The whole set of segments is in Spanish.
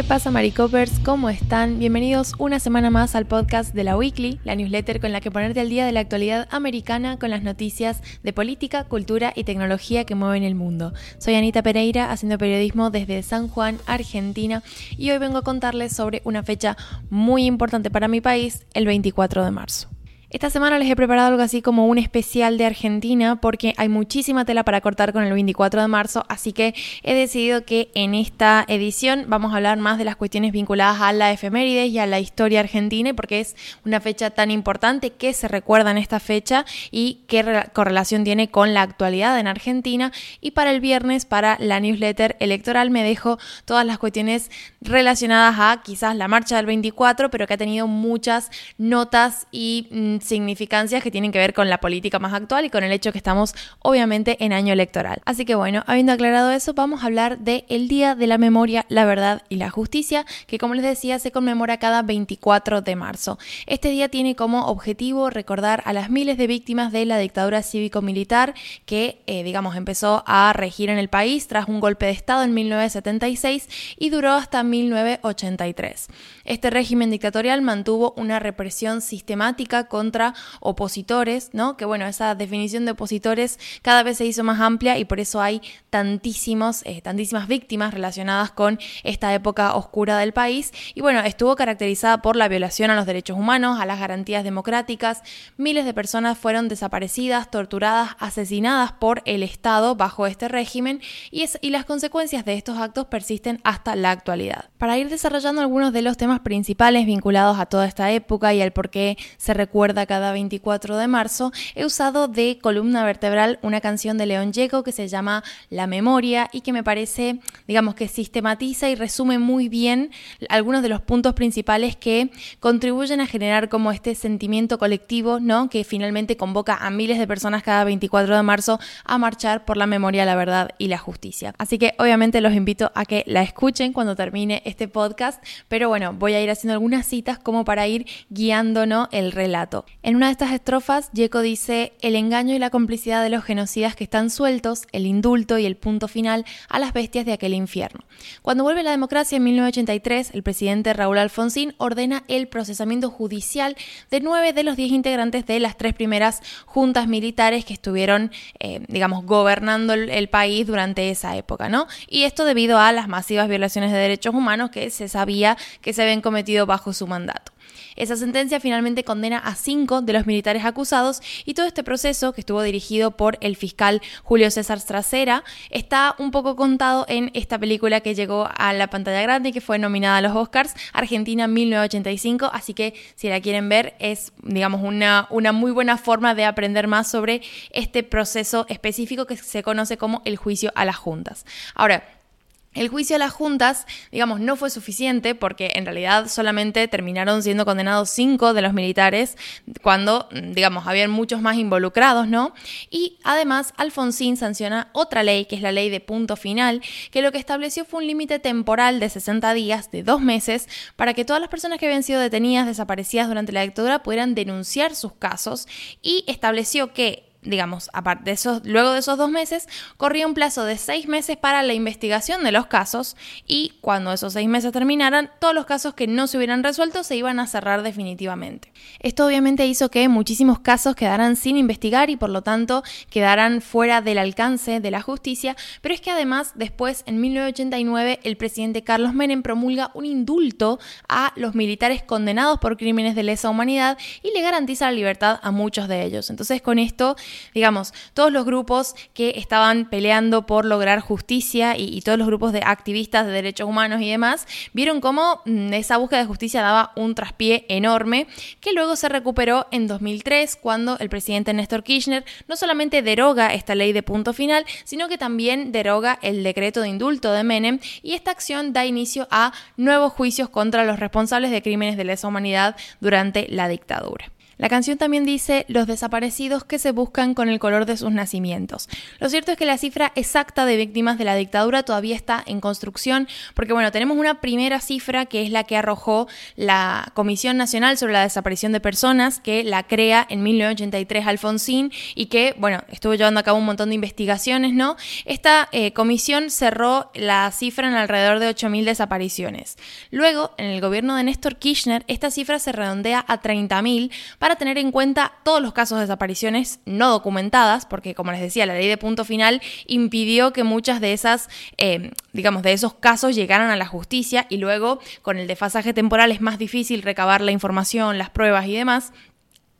¿Qué pasa Maricopers? ¿Cómo están? Bienvenidos una semana más al podcast de la Weekly, la newsletter con la que ponerte al día de la actualidad americana con las noticias de política, cultura y tecnología que mueven el mundo. Soy Anita Pereira, haciendo periodismo desde San Juan, Argentina, y hoy vengo a contarles sobre una fecha muy importante para mi país, el 24 de marzo. Esta semana les he preparado algo así como un especial de Argentina porque hay muchísima tela para cortar con el 24 de marzo, así que he decidido que en esta edición vamos a hablar más de las cuestiones vinculadas a la efemérides y a la historia argentina porque es una fecha tan importante que se recuerda en esta fecha y qué correlación tiene con la actualidad en Argentina. Y para el viernes, para la newsletter electoral, me dejo todas las cuestiones relacionadas a quizás la marcha del 24, pero que ha tenido muchas notas y mm, significancias que tienen que ver con la política más actual y con el hecho que estamos obviamente en año electoral. Así que bueno, habiendo aclarado eso, vamos a hablar del el Día de la Memoria, la Verdad y la Justicia, que como les decía se conmemora cada 24 de marzo. Este día tiene como objetivo recordar a las miles de víctimas de la dictadura cívico-militar que, eh, digamos, empezó a regir en el país tras un golpe de Estado en 1976 y duró hasta 1983. Este régimen dictatorial mantuvo una represión sistemática con contra opositores, ¿no? Que bueno, esa definición de opositores cada vez se hizo más amplia y por eso hay tantísimos, eh, tantísimas víctimas relacionadas con esta época oscura del país. Y bueno, estuvo caracterizada por la violación a los derechos humanos, a las garantías democráticas. Miles de personas fueron desaparecidas, torturadas, asesinadas por el Estado bajo este régimen y las consecuencias de estos actos persisten hasta la actualidad. Para ir desarrollando algunos de los temas principales vinculados a toda esta época y al por qué se recuerda cada 24 de marzo, he usado de columna vertebral una canción de León Yeco que se llama La Memoria y que me parece, digamos, que sistematiza y resume muy bien algunos de los puntos principales que contribuyen a generar como este sentimiento colectivo, ¿no? Que finalmente convoca a miles de personas cada 24 de marzo a marchar por la memoria, la verdad y la justicia. Así que obviamente los invito a que la escuchen cuando termine este podcast, pero bueno, voy a ir haciendo algunas citas como para ir guiándonos el relato. En una de estas estrofas, Yeco dice, el engaño y la complicidad de los genocidas que están sueltos, el indulto y el punto final a las bestias de aquel infierno. Cuando vuelve la democracia en 1983, el presidente Raúl Alfonsín ordena el procesamiento judicial de nueve de los diez integrantes de las tres primeras juntas militares que estuvieron, eh, digamos, gobernando el, el país durante esa época, ¿no? Y esto debido a las masivas violaciones de derechos humanos que se sabía que se habían cometido bajo su mandato. Esa sentencia finalmente condena a cinco de los militares acusados y todo este proceso, que estuvo dirigido por el fiscal Julio César Stracera, está un poco contado en esta película que llegó a la pantalla grande y que fue nominada a los Oscars, Argentina 1985, así que si la quieren ver es, digamos, una, una muy buena forma de aprender más sobre este proceso específico que se conoce como el juicio a las juntas. Ahora, el juicio a las juntas, digamos, no fue suficiente porque en realidad solamente terminaron siendo condenados cinco de los militares cuando, digamos, habían muchos más involucrados, ¿no? Y además, Alfonsín sanciona otra ley, que es la ley de punto final, que lo que estableció fue un límite temporal de 60 días, de dos meses, para que todas las personas que habían sido detenidas, desaparecidas durante la dictadura pudieran denunciar sus casos y estableció que digamos, aparte de esos, luego de esos dos meses, corría un plazo de seis meses para la investigación de los casos y cuando esos seis meses terminaran, todos los casos que no se hubieran resuelto se iban a cerrar definitivamente. Esto obviamente hizo que muchísimos casos quedaran sin investigar y por lo tanto quedaran fuera del alcance de la justicia, pero es que además después, en 1989, el presidente Carlos Menem promulga un indulto a los militares condenados por crímenes de lesa humanidad y le garantiza la libertad a muchos de ellos. Entonces con esto digamos, todos los grupos que estaban peleando por lograr justicia y, todos los grupos de activistas de derechos humanos y demás, vieron cómo mm, esa búsqueda de justicia daba un traspié enorme, que luego se recuperó en 2003, cuando el presidente Néstor Kirchner no solamente deroga esta ley de punto final, sino que también deroga el decreto de indulto de Menem y esta acción da inicio a nuevos juicios contra los responsables de crímenes de lesa humanidad durante la dictadura. La canción también dice los desaparecidos que se buscan con el color de sus nacimientos. Lo cierto es que la cifra exacta de víctimas de la dictadura todavía está en construcción, porque bueno, tenemos una primera cifra que es la que arrojó la Comisión Nacional sobre la Desaparición de Personas, que la crea en 1983 Alfonsín y que, bueno, estuvo llevando a cabo un montón de investigaciones, ¿no? Esta eh, comisión cerró la cifra en alrededor de 8.000 desapariciones. Luego, en el gobierno de Néstor Kirchner, esta cifra se redondea a 30.000 para tener en cuenta todos los casos de desapariciones no documentadas, porque como les decía, la ley de punto final impidió que muchas de esas, eh, digamos, de esos casos llegaran a la justicia y luego con el desfasaje temporal es más difícil recabar la información, las pruebas y demás.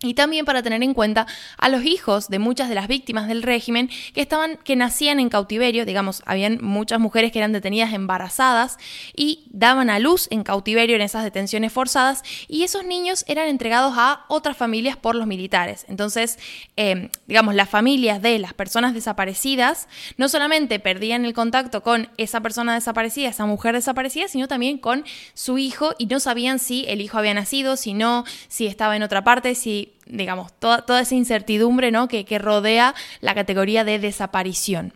Y también para tener en cuenta a los hijos de muchas de las víctimas del régimen que estaban, que nacían en cautiverio, digamos, habían muchas mujeres que eran detenidas embarazadas y daban a luz en cautiverio en esas detenciones forzadas, y esos niños eran entregados a otras familias por los militares. Entonces, em, digamos, las familias de las personas desaparecidas no solamente perdían el contacto con esa persona desaparecida, esa mujer desaparecida, sino también con su hijo y no sabían si el hijo había nacido, si no, si estaba en otra parte, si digamos, toda, toda esa incertidumbre ¿no? que, que rodea la categoría de desaparición.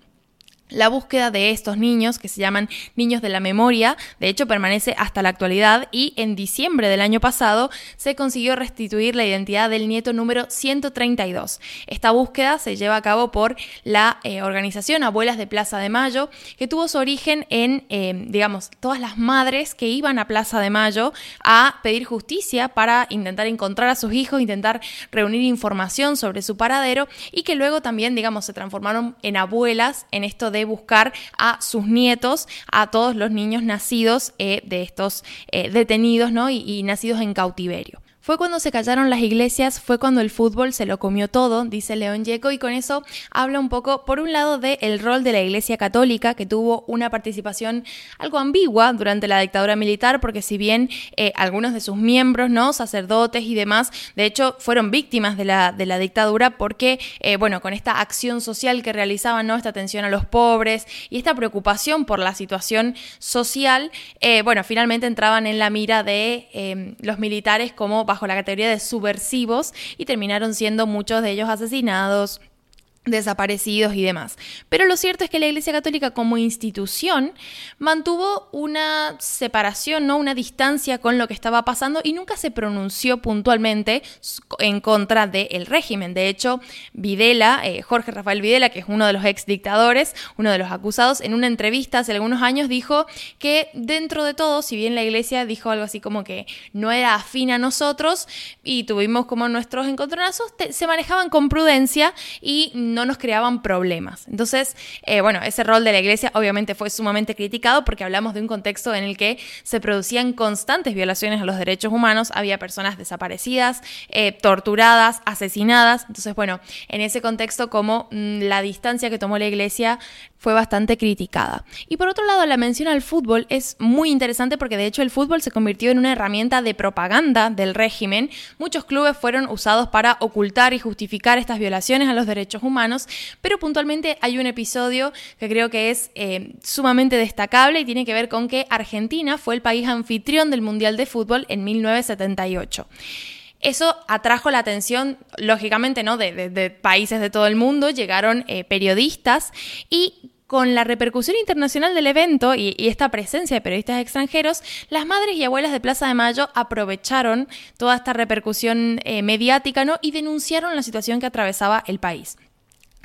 La búsqueda de estos niños, que se llaman niños de la memoria, de hecho permanece hasta la actualidad y en diciembre del año pasado se consiguió restituir la identidad del nieto número 132. Esta búsqueda se lleva a cabo por la eh, organización Abuelas de Plaza de Mayo, que tuvo su origen en, eh, digamos, todas las madres que iban a Plaza de Mayo a pedir justicia para intentar encontrar a sus hijos, intentar reunir información sobre su paradero y que luego también, digamos, se transformaron en abuelas en esto de buscar a sus nietos, a todos los niños nacidos eh, de estos eh, detenidos ¿no? y nacidos en cautiverio. Fue cuando se callaron las iglesias, fue cuando el fútbol se lo comió todo, dice León Yeco, y con eso habla un poco, por un lado, del rol de la Iglesia Católica, que tuvo una participación algo ambigua durante la dictadura militar, porque si bien eh, algunos de sus miembros, ¿no? sacerdotes y demás, de hecho, fueron víctimas de la, de la dictadura, porque, eh, bueno, con esta acción social que realizaban, ¿no? esta atención a los pobres y esta preocupación por la situación social, eh, bueno, finalmente entraban en la mira de los militares como bajo la categoría de subversivos y terminaron siendo muchos de ellos asesinados, desaparecidos y demás. Pero lo cierto es que la Iglesia Católica como institución mantuvo una separación, ¿no? una distancia con lo que estaba pasando y nunca se pronunció puntualmente en contra del régimen. De hecho, Videla, eh, Jorge Rafael Videla, que es uno de los ex dictadores, uno de los acusados, en una entrevista hace algunos años dijo que dentro de todo, si bien la Iglesia dijo algo así como que no era afín a nosotros y tuvimos como nuestros encontronazos, se manejaban con prudencia y no nos creaban problemas. Entonces, eh, bueno, ese rol de la iglesia obviamente fue sumamente criticado porque hablamos de un contexto en el que se producían constantes violaciones a los derechos humanos, había personas desaparecidas, eh, torturadas, asesinadas. Entonces, bueno, en ese contexto como mm, la distancia que tomó la iglesia fue bastante criticada. Y por otro lado, la mención al fútbol es muy interesante porque de hecho el fútbol se convirtió en una herramienta de propaganda del régimen. Muchos clubes fueron usados para ocultar y justificar estas violaciones a los derechos pero puntualmente hay un episodio que creo que es eh, sumamente destacable y tiene que ver con que Argentina fue el país anfitrión del Mundial de Fútbol en 1978. Eso atrajo la atención, lógicamente, ¿no? De, países de todo el mundo, llegaron eh, periodistas y con la repercusión internacional del evento y, esta presencia de periodistas extranjeros, las madres y abuelas de Plaza de Mayo aprovecharon toda esta repercusión eh, mediática ¿no? y denunciaron la situación que atravesaba el país.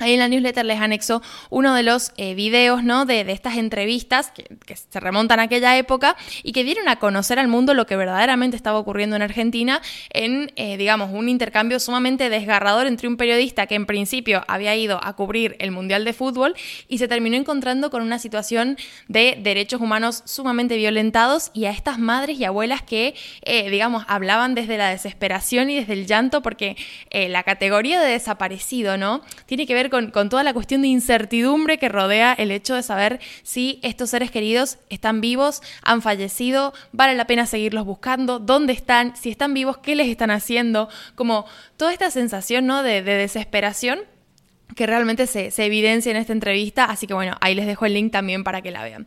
Ahí en la newsletter les anexo uno de los eh, videos ¿no? de, estas entrevistas que, se remontan a aquella época y que dieron a conocer al mundo lo que verdaderamente estaba ocurriendo en Argentina en, eh, digamos, un intercambio sumamente desgarrador entre un periodista que en principio había ido a cubrir el Mundial de Fútbol y se terminó encontrando con una situación de derechos humanos sumamente violentados y a estas madres y abuelas que, eh, digamos, hablaban desde la desesperación y desde el llanto porque la categoría de desaparecido, ¿no? Tiene que ver con, toda la cuestión de incertidumbre que rodea el hecho de saber si estos seres queridos están vivos, han fallecido, vale la pena seguirlos buscando, dónde están, si están vivos, qué les están haciendo, como toda esta sensación ¿no? de, desesperación que realmente se, se, evidencia en esta entrevista, así que bueno, ahí les dejo el link también para que la vean.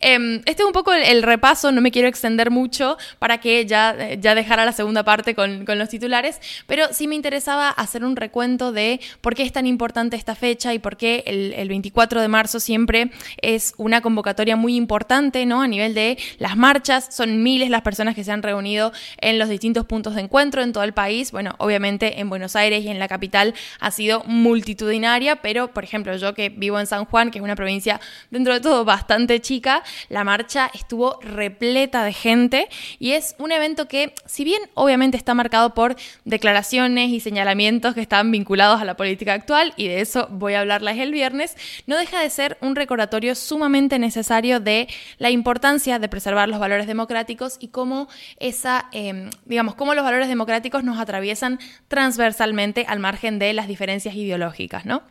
Em, este es un poco el, repaso, no me quiero extender mucho para que ya, ya dejara la segunda parte con, los titulares, pero sí me interesaba hacer un recuento de por qué es tan importante esta fecha y por qué el, el 24 de marzo siempre es una convocatoria muy importante, ¿no? A nivel de las marchas, son miles las personas que se han reunido en los distintos puntos de encuentro en todo el país. Bueno, obviamente en Buenos Aires y en la capital ha sido multitudinaria, pero por ejemplo, yo que vivo en San Juan, que es una provincia dentro de todo bastante chica, la marcha estuvo repleta de gente y es un evento que, si bien obviamente está marcado por declaraciones y señalamientos que están vinculados a la política actual, y de eso voy a hablarles el viernes, no deja de ser un recordatorio sumamente necesario de la importancia de preservar los valores democráticos y cómo esa, em, digamos, cómo los valores democráticos nos atraviesan transversalmente al margen de las diferencias ideológicas, ¿no?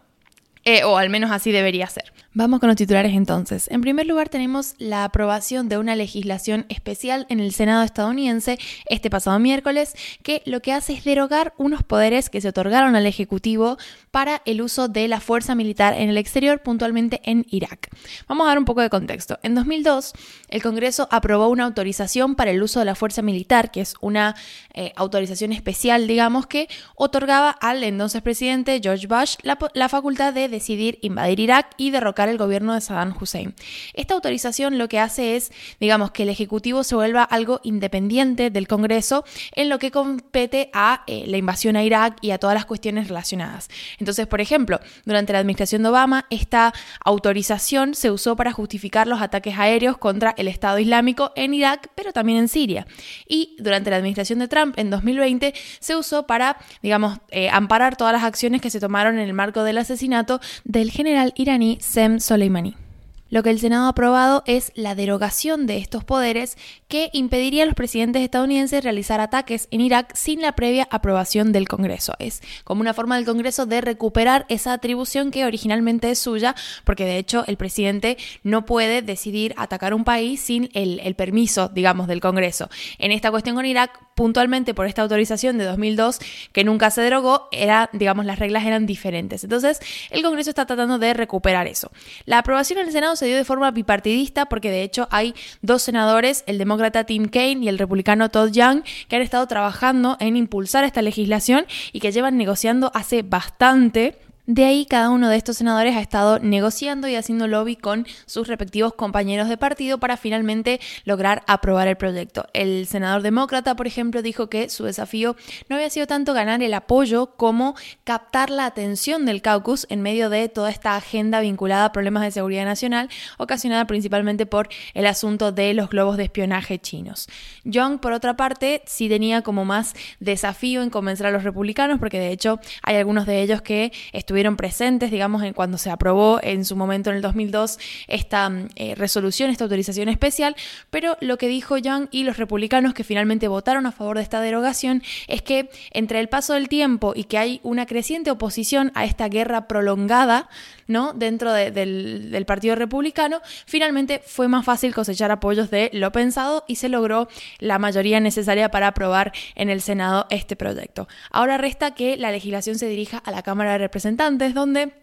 Eh, o al menos así debería ser. Vamos con los titulares entonces. En primer lugar tenemos la aprobación de una legislación especial en el Senado estadounidense este pasado miércoles que lo que hace es derogar unos poderes que se otorgaron al Ejecutivo para el uso de la fuerza militar en el exterior, puntualmente en Irak. Vamos a dar un poco de contexto. En 2002, el Congreso aprobó una autorización para el uso de la fuerza militar, que es una eh, autorización especial, digamos, que otorgaba al entonces presidente George Bush la, la facultad de decidir invadir Irak y derrocar el gobierno de Saddam Hussein. Esta autorización lo que hace es, digamos, que el Ejecutivo se vuelva algo independiente del Congreso en lo que compete a eh, la invasión a Irak y a todas las cuestiones relacionadas. Entonces, por ejemplo, durante la administración de Obama, esta autorización se usó para justificar los ataques aéreos contra el Estado Islámico en Irak, pero también en Siria. Y durante la administración de Trump, en 2020, se usó para, digamos, eh, amparar todas las acciones que se tomaron en el marco del asesinato del general iraní Sem Soleimani. Lo que el Senado ha aprobado es la derogación de estos poderes que impediría a los presidentes estadounidenses realizar ataques en Irak sin la previa aprobación del Congreso. Es como una forma del Congreso de recuperar esa atribución que originalmente es suya, porque de hecho el presidente no puede decidir atacar un país sin el, permiso, digamos, del Congreso. En esta cuestión con Irak, puntualmente por esta autorización de 2002 que nunca se derogó, era, digamos, las reglas eran diferentes. Entonces, el Congreso está tratando de recuperar eso. La aprobación en el Senado se dio de forma bipartidista porque de hecho hay dos senadores, el demócrata Tim Kaine y el republicano Todd Young, que han estado trabajando en impulsar esta legislación y que llevan negociando hace bastante de ahí cada uno de estos senadores ha estado negociando y haciendo lobby con sus respectivos compañeros de partido para finalmente lograr aprobar el proyecto. El senador demócrata, por ejemplo, dijo que su desafío no había sido tanto ganar el apoyo como captar la atención del caucus en medio de toda esta agenda vinculada a problemas de seguridad nacional, ocasionada principalmente por el asunto de los globos de espionaje chinos. Young, por otra parte, sí tenía como más desafío en convencer a los republicanos, porque de hecho hay algunos de ellos que estuvieron presentes, digamos, en cuando se aprobó en su momento en el 2002 esta mm, eh, resolución, esta autorización especial, pero lo que dijo Young y los republicanos que finalmente votaron a favor de esta derogación es que entre el paso del tiempo y que hay una creciente oposición a esta guerra prolongada, ¿no? Dentro del Partido Republicano, finalmente fue más fácil cosechar apoyos de lo pensado y se logró la mayoría necesaria para aprobar en el Senado este proyecto. Ahora resta que la legislación se dirija a la Cámara de Representantes donde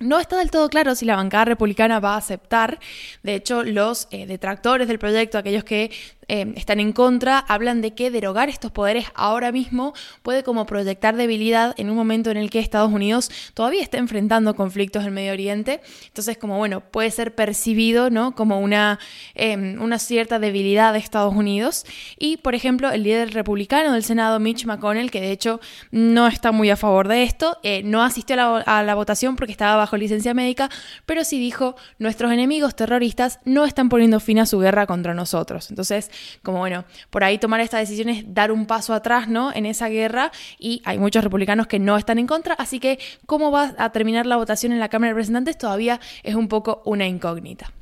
no está del todo claro si la bancada republicana va a aceptar. De hecho, los eh, detractores del proyecto, aquellos que eh, están en contra, hablan de que derogar estos poderes ahora mismo puede como proyectar debilidad en un momento en el que Estados Unidos todavía está enfrentando conflictos en Medio Oriente. Entonces, como bueno, puede ser percibido ¿no? como una, em, una cierta debilidad de Estados Unidos. Y, por ejemplo, el líder republicano del Senado, Mitch McConnell, que de hecho no está muy a favor de esto, eh, no asistió a la, a la votación porque estaba bajo licencia médica, pero sí dijo, nuestros enemigos terroristas no están poniendo fin a su guerra contra nosotros. Entonces, como bueno, por ahí tomar esta decisión es dar un paso atrás, ¿no? En esa guerra y hay muchos republicanos que no están en contra, así que cómo va a terminar la votación en la Cámara de Representantes todavía es un poco una incógnita.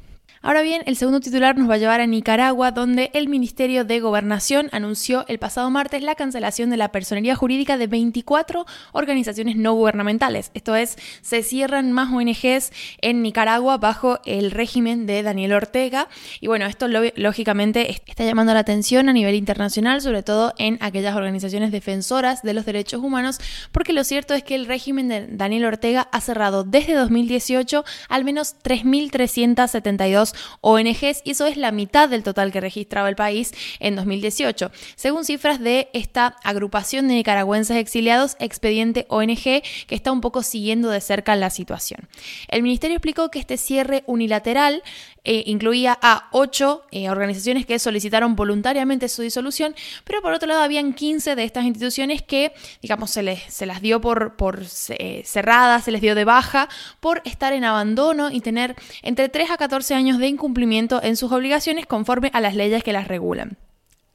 Ahora bien, el segundo titular nos va a llevar a Nicaragua, donde el Ministerio de Gobernación anunció el pasado martes la cancelación de la personería jurídica de 24 organizaciones no gubernamentales. Esto es, se cierran más ONGs en Nicaragua bajo el régimen de Daniel Ortega. Y bueno, esto lógicamente está llamando la atención a nivel internacional, sobre todo en aquellas organizaciones defensoras de los derechos humanos, porque lo cierto es que el régimen de Daniel Ortega ha cerrado desde 2018 al menos 3.372 402 ONGs y eso es la mitad del total que registraba el país en 2018, según cifras de esta agrupación de nicaragüenses exiliados Expediente ONG que está un poco siguiendo de cerca la situación. El ministerio explicó que este cierre unilateral eh, incluía a ocho eh, organizaciones que solicitaron voluntariamente su disolución, pero por otro lado habían 15 de estas instituciones que, digamos, se, les, se las dio por, por eh, cerradas, se les dio de baja por estar en abandono y tener entre 3 a 14 años de incumplimiento en sus obligaciones conforme a las leyes que las regulan.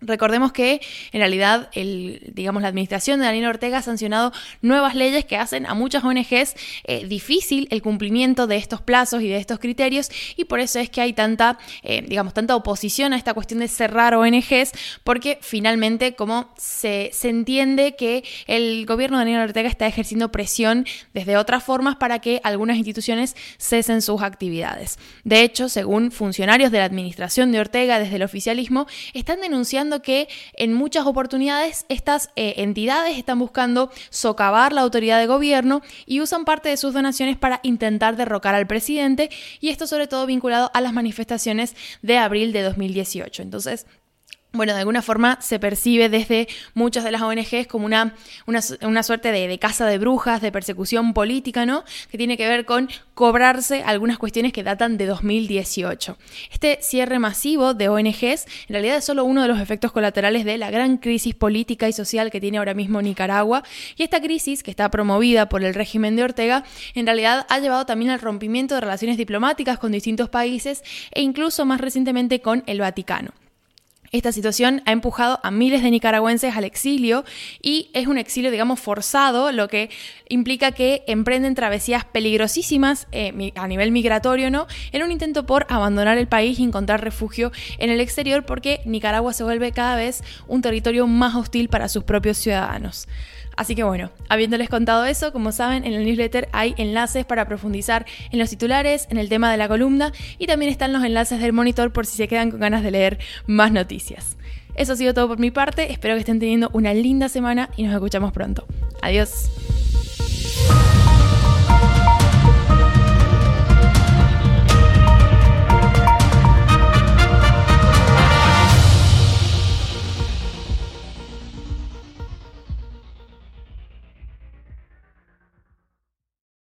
Recordemos que en realidad el, digamos, la administración de Daniel Ortega ha sancionado nuevas leyes que hacen a muchas ONGs eh, difícil el cumplimiento de estos plazos y de estos criterios y por eso es que hay tanta, eh, digamos, tanta oposición a esta cuestión de cerrar ONGs porque finalmente como se, se entiende que el gobierno de Daniel Ortega está ejerciendo presión desde otras formas para que algunas instituciones cesen sus actividades. De hecho, según funcionarios de la administración de Ortega desde el oficialismo, están denunciando que en muchas oportunidades estas eh, entidades están buscando socavar la autoridad de gobierno y usan parte de sus donaciones para intentar derrocar al presidente y esto sobre todo vinculado a las manifestaciones de abril de 2018. Entonces, bueno, de alguna forma se percibe desde muchas de las ONGs como una, una, suerte de, de, casa de brujas, de persecución política, ¿no? Que tiene que ver con cobrarse algunas cuestiones que datan de 2018. Este cierre masivo de ONGs en realidad es solo uno de los efectos colaterales de la gran crisis política y social que tiene ahora mismo Nicaragua. Y esta crisis, que está promovida por el régimen de Ortega, en realidad ha llevado también al rompimiento de relaciones diplomáticas con distintos países e incluso más recientemente con el Vaticano. Esta situación ha empujado a miles de nicaragüenses al exilio y es un exilio, digamos, forzado, lo que implica que emprenden travesías peligrosísimas eh, a nivel migratorio, ¿no? En un intento por abandonar el país y encontrar refugio en el exterior porque Nicaragua se vuelve cada vez un territorio más hostil para sus propios ciudadanos. Así que bueno, habiéndoles contado eso, como saben, en el newsletter hay enlaces para profundizar en los titulares, en el tema de la columna y también están los enlaces del monitor por si se quedan con ganas de leer más noticias. Eso ha sido todo por mi parte, espero que estén teniendo una linda semana y nos escuchamos pronto. Adiós.